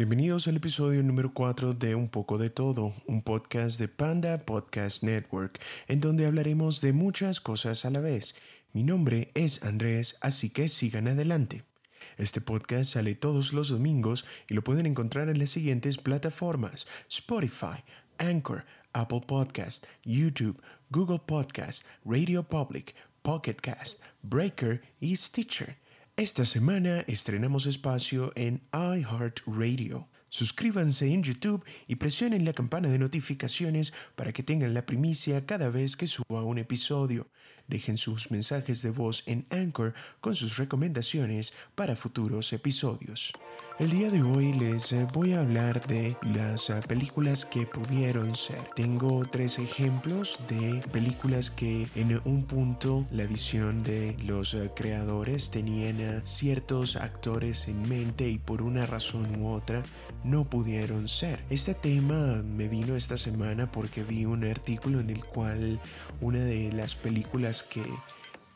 Bienvenidos al episodio número 4 de Un poco de todo, un podcast de Panda Podcast Network, en donde hablaremos de muchas cosas a la vez. Mi nombre es Andrés, así que sigan adelante. Este podcast sale todos los domingos y lo pueden encontrar en las siguientes plataformas: Spotify, Anchor, Apple Podcast, YouTube, Google Podcast, Radio Public, Pocket Cast, Breaker y Stitcher. Esta semana estrenamos espacio en iHeartRadio. Suscríbanse en YouTube y presionen la campana de notificaciones para que tengan la primicia cada vez que suba un episodio. Dejen sus mensajes de voz en Anchor con sus recomendaciones para futuros episodios. El día de hoy les eh, voy a hablar de las eh, películas que pudieron ser. Tengo tres ejemplos de películas que en un punto la visión de los eh, creadores tenían ciertos actores en mente y por una razón u otra no pudieron ser. Este tema me vino esta semana porque vi un artículo en el cual una de las películas que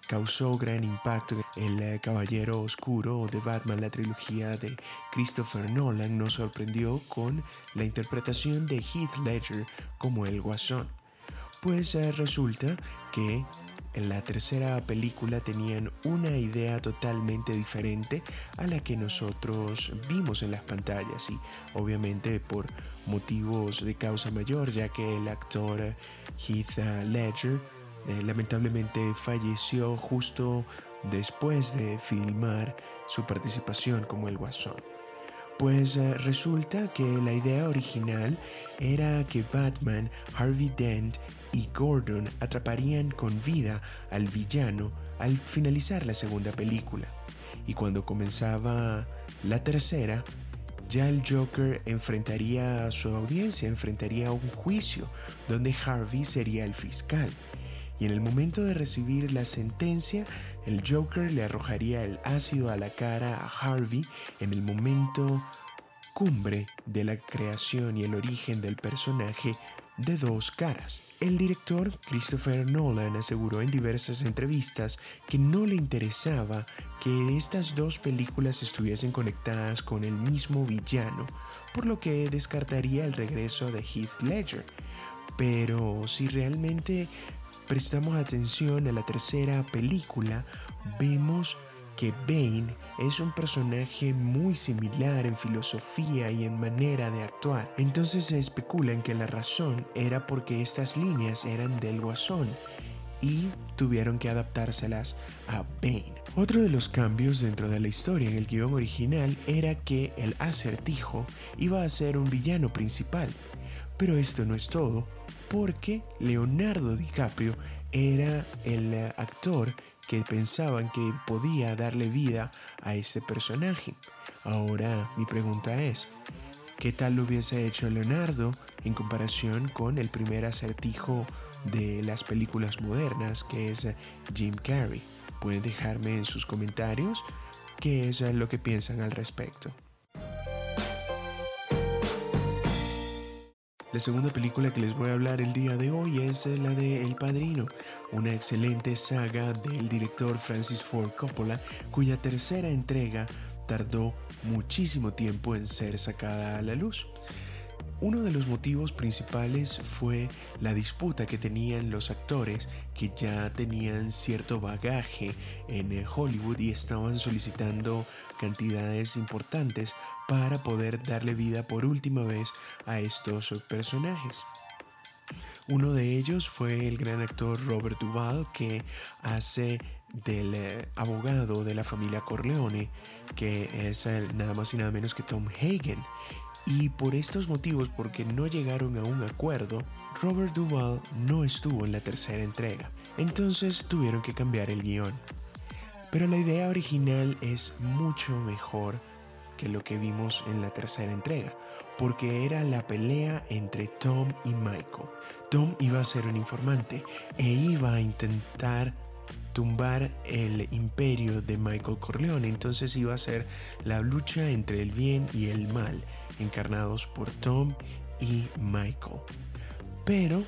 causó gran impacto El Caballero Oscuro de Batman, la trilogía de Christopher Nolan, nos sorprendió con la interpretación de Heath Ledger como el Guasón. Pues eh, resulta que en la tercera película tenían una idea totalmente diferente a la que nosotros vimos en las pantallas y obviamente por motivos de causa mayor ya que el actor Heath Ledger eh, lamentablemente falleció justo después de filmar su participación como el guasón. Pues eh, resulta que la idea original era que Batman, Harvey Dent y Gordon atraparían con vida al villano al finalizar la segunda película. Y cuando comenzaba la tercera, ya el Joker enfrentaría a su audiencia, enfrentaría un juicio donde Harvey sería el fiscal. Y en el momento de recibir la sentencia, el Joker le arrojaría el ácido a la cara a Harvey en el momento cumbre de la creación y el origen del personaje de dos caras. El director Christopher Nolan aseguró en diversas entrevistas que no le interesaba que estas dos películas estuviesen conectadas con el mismo villano, por lo que descartaría el regreso de Heath Ledger. Pero si realmente prestamos atención a la tercera película, vemos que Bane es un personaje muy similar en filosofía y en manera de actuar. Entonces se especula en que la razón era porque estas líneas eran del guasón y tuvieron que adaptárselas a Bane. Otro de los cambios dentro de la historia en el guion original era que el acertijo iba a ser un villano principal. Pero esto no es todo, porque Leonardo DiCaprio era el actor que pensaban que podía darle vida a ese personaje. Ahora mi pregunta es, ¿qué tal lo hubiese hecho Leonardo en comparación con el primer acertijo de las películas modernas que es Jim Carrey? Pueden dejarme en sus comentarios qué es lo que piensan al respecto. La segunda película que les voy a hablar el día de hoy es eh, la de El Padrino, una excelente saga del director Francis Ford Coppola, cuya tercera entrega tardó muchísimo tiempo en ser sacada a la luz. Uno de los motivos principales fue la disputa que tenían los actores que ya tenían cierto bagaje en eh, Hollywood y estaban solicitando cantidades importantes para poder darle vida por última vez a estos personajes. Uno de ellos fue el gran actor Robert Duvall que hace del eh, abogado de la familia Corleone, que es nada más y nada menos que Tom Hagen. Y por estos motivos, porque no llegaron a un acuerdo, Robert Duvall no estuvo en la tercera entrega. Entonces tuvieron que cambiar el guion. Pero la idea original es mucho mejor que lo que vimos en la tercera entrega, porque era la pelea entre Tom y Michael. Tom iba a ser un informante e iba a intentar tumbar el imperio de Michael Corleone. Entonces iba a ser la lucha entre el bien y el mal, encarnados por Tom y Michael. Pero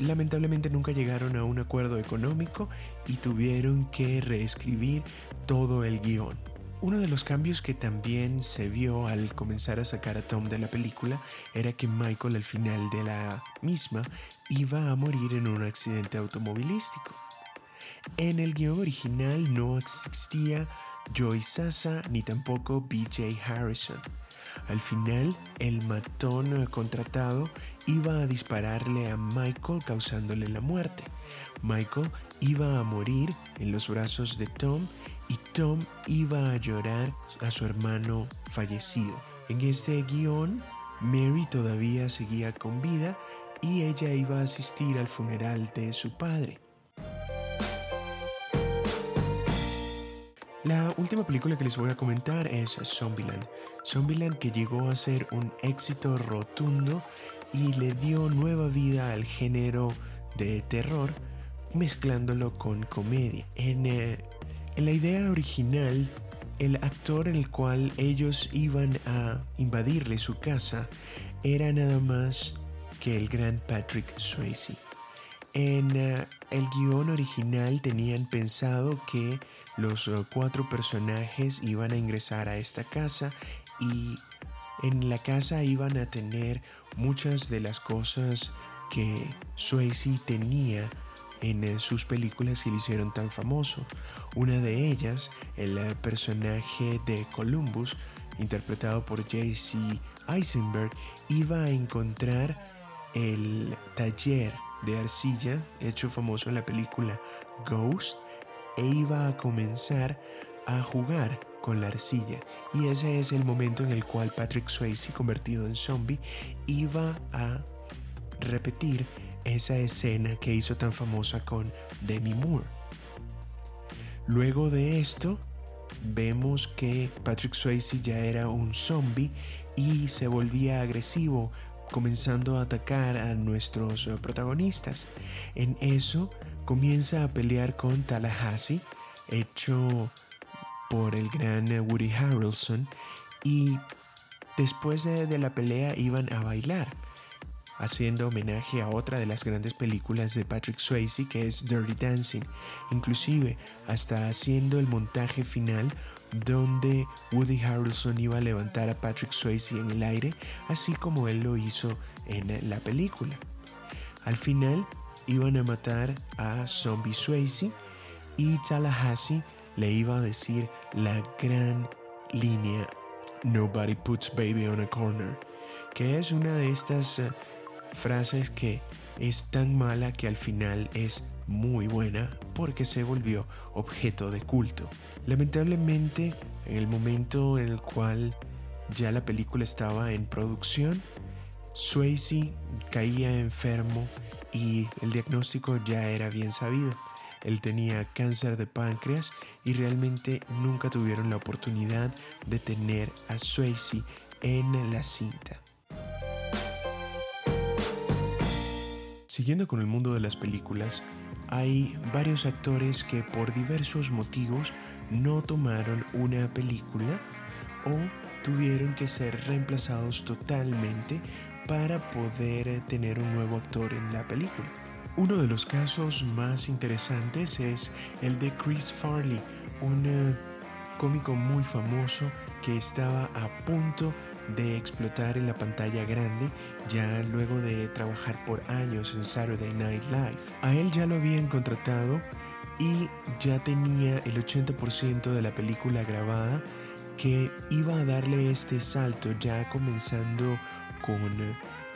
lamentablemente nunca llegaron a un acuerdo económico y tuvieron que reescribir todo el guion. Uno de los cambios que también se vio al comenzar a sacar a Tom de la película era que Michael al final de la misma iba a morir en un accidente automovilístico. En el guion original no existía Joy Sasa ni tampoco BJ Harrison. Al final, el matón contratado iba a dispararle a Michael causándole la muerte. Michael iba a morir en los brazos de Tom y Tom iba a llorar a su hermano fallecido. En este guion, Mary todavía seguía con vida y ella iba a asistir al funeral de su padre. La última película que les voy a comentar es Zombieland. Zombieland que llegó a ser un éxito rotundo y le dio nueva vida al género de terror mezclándolo con comedia. En eh, en la idea original, el actor en el cual ellos iban a invadirle su casa era nada más que el gran Patrick Swayze. En eh, el guion original tenían pensado que los eh, cuatro personajes iban a ingresar a esta casa y en la casa iban a tener muchas de las cosas que Swayze tenía en eh, sus películas que le hicieron tan famoso. Una de ellas, el personaje de Columbus, interpretado por J.C. Eisenberg, iba a encontrar el taller de arcilla, hecho famoso en la película Ghost, e iba a comenzar a jugar con la arcilla. Y ese es el momento en el cual Patrick Swayze, convertido en zombie, iba a repetir esa escena que hizo tan famosa con Demi Moore. Luego de esto, vemos que Patrick Swayze ya era un zombie y se volvía agresivo, comenzando a atacar a nuestros eh, protagonistas. En eso comienza a pelear con Tallahassee, hecho por el gran Woody Harrelson, y después de la pelea iban a bailar haciendo homenaje a otra de las grandes películas de Patrick Swayze que es Dirty Dancing, inclusive hasta haciendo el montaje final donde Woody Harrelson iba a levantar a Patrick Swayze en el aire, así como él lo hizo en la película. Al final iban a matar a Zombie Swayze y Tallahassee le iba a decir la gran línea Nobody puts baby on a corner, que es una de estas eh, frases que es tan mala que al final es muy buena porque se volvió objeto de culto. Lamentablemente, en el momento en el cual ya la película estaba en producción, Swayze caía enfermo y el diagnóstico ya era bien sabido. Él tenía cáncer de páncreas y realmente nunca tuvieron la oportunidad de tener a Swayze en la cinta. Siguiendo con el mundo de las películas, hay varios actores que por diversos motivos no tomaron una película o tuvieron que ser reemplazados totalmente para poder tener un nuevo actor en la película. Uno de los casos más interesantes es el de Chris Farley, un eh, cómico muy famoso que estaba a punto de explotar en la pantalla grande ya luego de trabajar por años en Saturday Night Live. A él ya lo habían contratado y ya tenía el 80% de la película grabada que iba a darle este salto ya comenzando con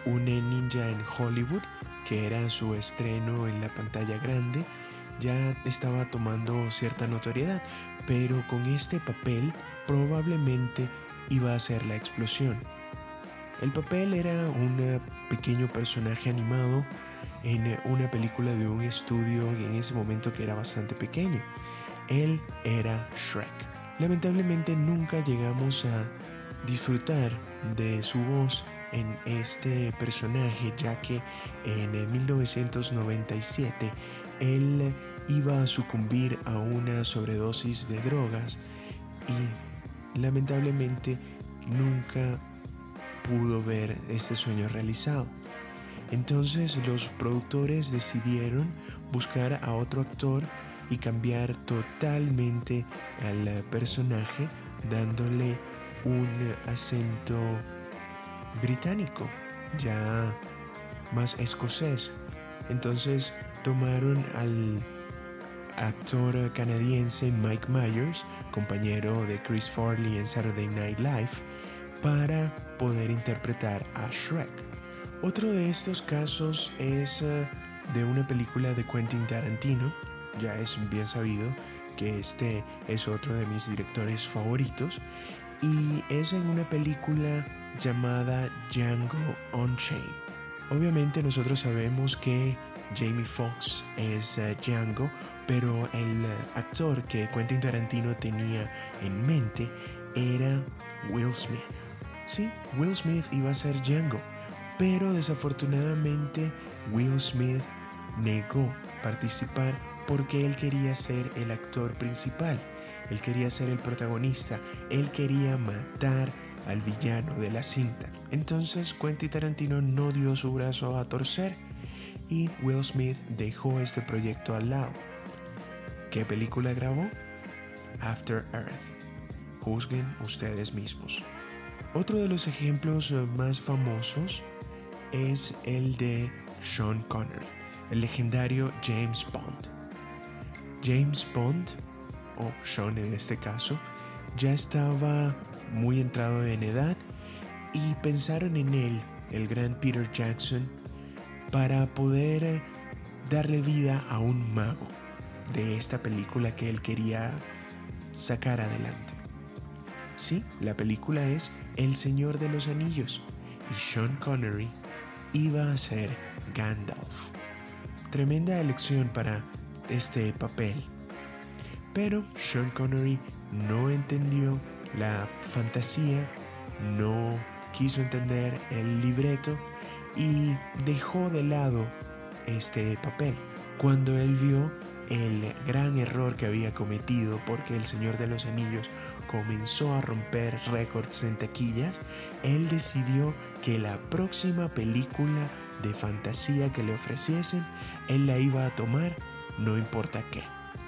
un ninja en Hollywood que era su estreno en la pantalla grande ya estaba tomando cierta notoriedad pero con este papel probablemente iba a ser la explosión. El papel era un pequeño personaje animado en una película de un estudio en ese momento que era bastante pequeño. Él era Shrek. Lamentablemente nunca llegamos a disfrutar de su voz en este personaje ya que en 1997 él iba a sucumbir a una sobredosis de drogas y lamentablemente nunca pudo ver este sueño realizado. Entonces los productores decidieron buscar a otro actor y cambiar totalmente al personaje, dándole un acento británico, ya más escocés. Entonces tomaron al actor canadiense Mike Myers, compañero de Chris Farley en Saturday Night Live, para poder interpretar a Shrek. Otro de estos casos es eh, de una película de Quentin Tarantino, ya es bien sabido que este es otro de mis directores favoritos, y es en una película llamada Django Unchained. Obviamente nosotros sabemos que Jamie Foxx es eh, Django, pero el eh, actor que Quentin Tarantino tenía en mente era Will Smith. Sí, Will Smith iba a ser Django, pero desafortunadamente Will Smith negó participar porque él quería ser el actor principal, él quería ser el protagonista, él quería matar al villano de la cinta. Entonces Quentin Tarantino no dio su brazo a torcer y Will Smith dejó este proyecto al lado. ¿Qué película grabó? After Earth. Juzguen ustedes mismos. Otro de los ejemplos más famosos es el de Sean Connery, el legendario James Bond. James Bond, o Sean en este caso, ya estaba muy entrado en edad y pensaron en él, el gran Peter Jackson, para poder eh, darle vida a un mago de esta película que él quería sacar adelante. Sí, la película es El Señor de los Anillos y Sean Connery iba a ser Gandalf. Tremenda elección para este papel. Pero Sean Connery no entendió la fantasía, no quiso entender el libreto y dejó de lado este papel. Cuando él vio el gran error que había cometido porque el Señor de los Anillos comenzó a romper récords en taquillas, él decidió que la próxima película de fantasía que le ofreciesen, él la iba a tomar, no importa qué.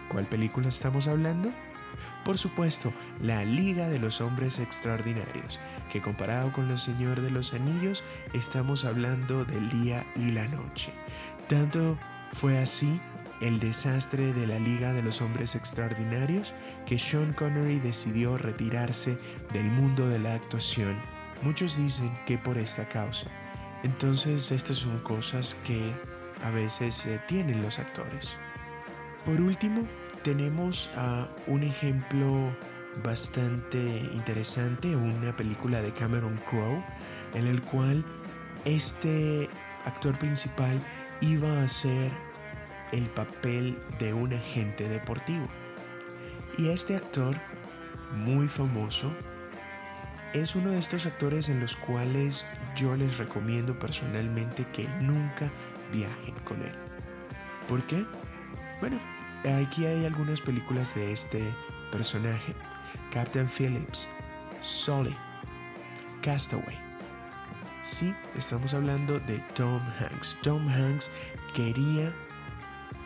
¿Cuál película estamos hablando? Por supuesto, la Liga de los Hombres Extraordinarios, que comparado con los Señor de los Anillos, estamos hablando del día y la noche. Tanto fue así el desastre de la Liga de los Hombres Extraordinarios que Sean Connery decidió retirarse del mundo de la actuación. Muchos dicen que por esta causa. Entonces estas son cosas que a veces eh, tienen los actores. Por último, tenemos un ejemplo bastante interesante, una película de Cameron Crowe, en el cual este actor principal iba a ser el papel de un agente deportivo. Y este actor, muy famoso, es uno de estos actores en los cuales yo les recomiendo personalmente que nunca viajen con él. ¿Por qué? Bueno, Aquí hay algunas películas de este personaje. Captain Phillips, Sully, Castaway. Sí, estamos hablando de Tom Hanks. Tom Hanks quería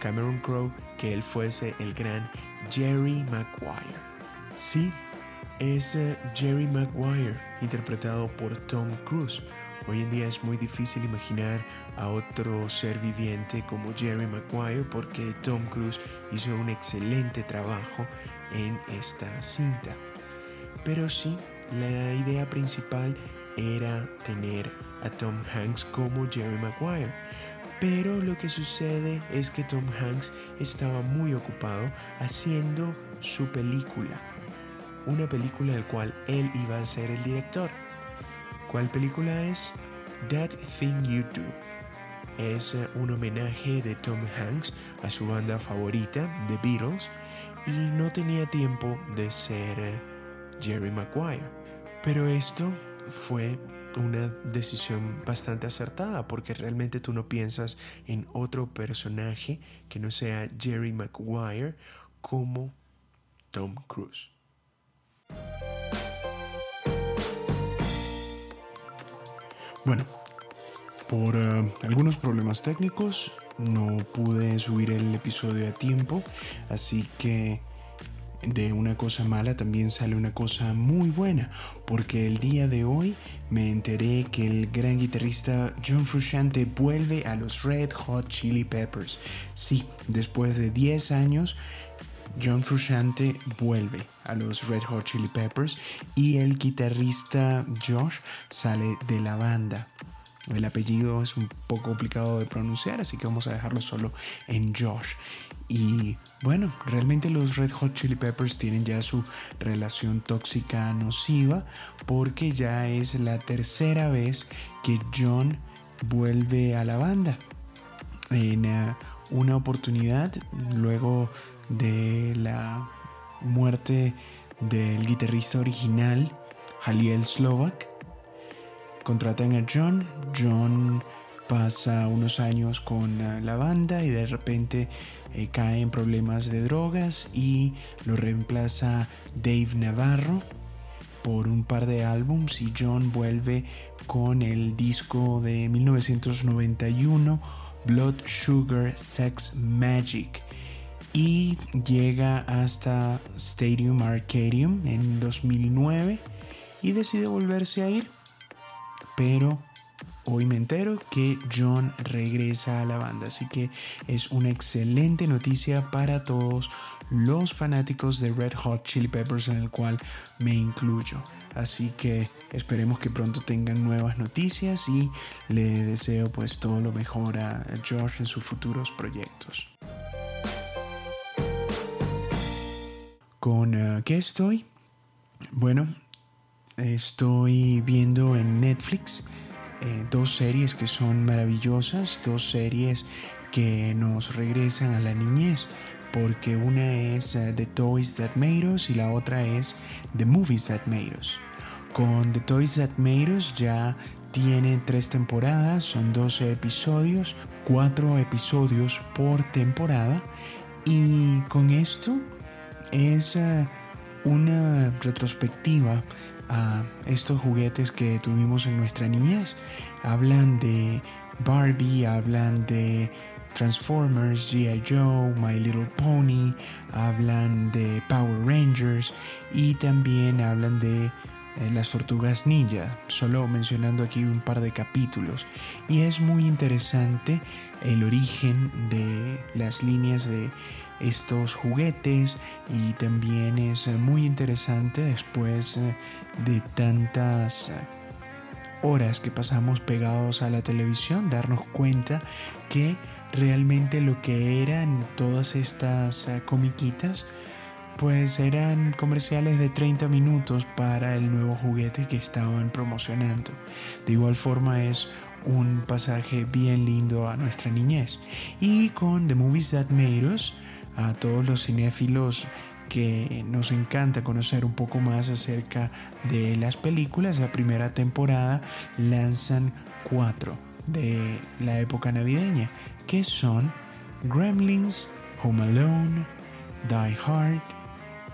Cameron Crowe que él fuese el gran Jerry Maguire. Sí, es eh, Jerry Maguire, interpretado por Tom Cruise. Hoy en día es muy difícil imaginar a otro ser viviente como Jerry Maguire porque Tom Cruise hizo un excelente trabajo en esta cinta. Pero sí, la idea principal era tener a Tom Hanks como Jerry Maguire. Pero lo que sucede es que Tom Hanks estaba muy ocupado haciendo su película. Una película del cual él iba a ser el director. ¿Cuál película es? That Thing You Do. Es eh, un homenaje de Tom Hanks a su banda favorita, The Beatles, y no tenía tiempo de ser eh, Jerry Maguire. Pero esto fue una decisión bastante acertada porque realmente tú no piensas en otro personaje que no sea Jerry Maguire como Tom Cruise. Bueno, por eh, algunos problemas técnicos no pude subir el episodio a tiempo, así que de una cosa mala también sale una cosa muy buena, porque el día de hoy me enteré que el gran guitarrista John Frusciante vuelve a los Red Hot Chili Peppers. Sí, después de 10 años, John Frusciante vuelve a los Red Hot Chili Peppers y el guitarrista Josh sale de la banda. El apellido es un poco complicado de pronunciar, así que vamos a dejarlo solo en Josh. Y bueno, realmente los Red Hot Chili Peppers tienen ya su relación tóxica nociva porque ya es la tercera vez que John vuelve a la banda. En eh, una oportunidad, luego de la muerte del guitarrista original, Haliel Slovak, contratan a John. John pasa unos años con la banda y de repente eh, cae en problemas de drogas y lo reemplaza Dave Navarro por un par de álbums y John vuelve con el disco de 1991 Blood Sugar Sex Magic y llega hasta Stadium Arcadium en 2009 y decide volverse a ir pero hoy me entero que John regresa a la banda, así que es una excelente noticia para todos los fanáticos de Red Hot Chili Peppers en el cual me incluyo. Así que esperemos que pronto tengan nuevas noticias y le deseo pues todo lo mejor a Josh en sus futuros proyectos. ¿Con uh, qué estoy? Bueno, Estoy viendo en Netflix eh, dos series que son maravillosas, dos series que nos regresan a la niñez, porque una es eh, The Toys That Made Us y la otra es The Movies That Made Us. Con The Toys That Made Us ya tiene tres temporadas, son 12 episodios, cuatro episodios por temporada y con esto es eh, una retrospectiva a estos juguetes que tuvimos en nuestra niñez. Hablan de Barbie, hablan de Transformers, GI Joe, My Little Pony, hablan de Power Rangers y también hablan de eh, las tortugas ninja, solo mencionando aquí un par de capítulos. Y es muy interesante el origen de las líneas de estos juguetes y también es muy interesante después eh, de tantas eh, horas que pasamos pegados a la televisión darnos cuenta que realmente lo que eran todas estas eh, comiquitas pues eran comerciales de 30 minutos para el nuevo juguete que estaban promocionando. De igual forma es un pasaje bien lindo a nuestra niñez. Y con The Movies That Made Us, a todos los cinéfilos que nos encanta conocer un poco más acerca de las películas. La primera temporada lanzan cuatro de la época navideña, que son Gremlins, Home Alone, Die Hard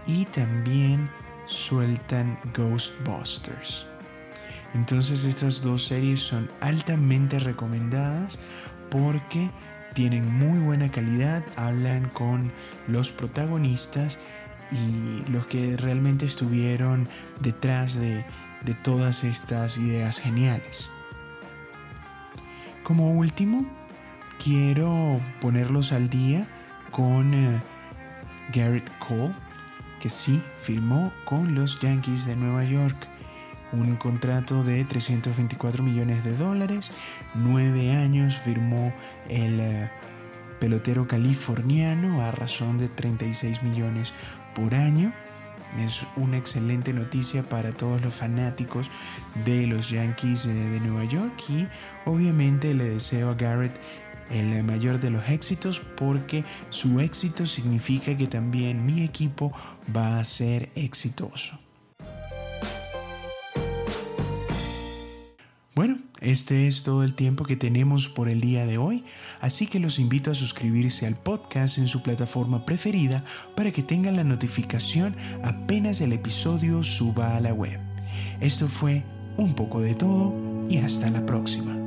y también sueltan Ghostbusters. Entonces estas dos series son altamente recomendadas porque tienen muy buena calidad, hablan con los protagonistas y los que realmente estuvieron detrás de, todas estas ideas geniales. Como último, quiero ponerlos al día con eh, Garrett Cole, que sí firmó con los Yankees de Nueva York un contrato de 324 millones de dólares, nueve años firmó el eh, pelotero californiano a razón de 36 millones por año. Es una excelente noticia para todos los fanáticos de los Yankees de Nueva York y obviamente le deseo a Garrett el mayor de los éxitos porque su éxito significa que también mi equipo va a ser exitoso. Este es todo el tiempo que tenemos por el día de hoy, así que los invito a suscribirse al podcast en su plataforma preferida para que tengan la notificación apenas el episodio suba a la web. Esto fue un poco de todo y hasta la próxima.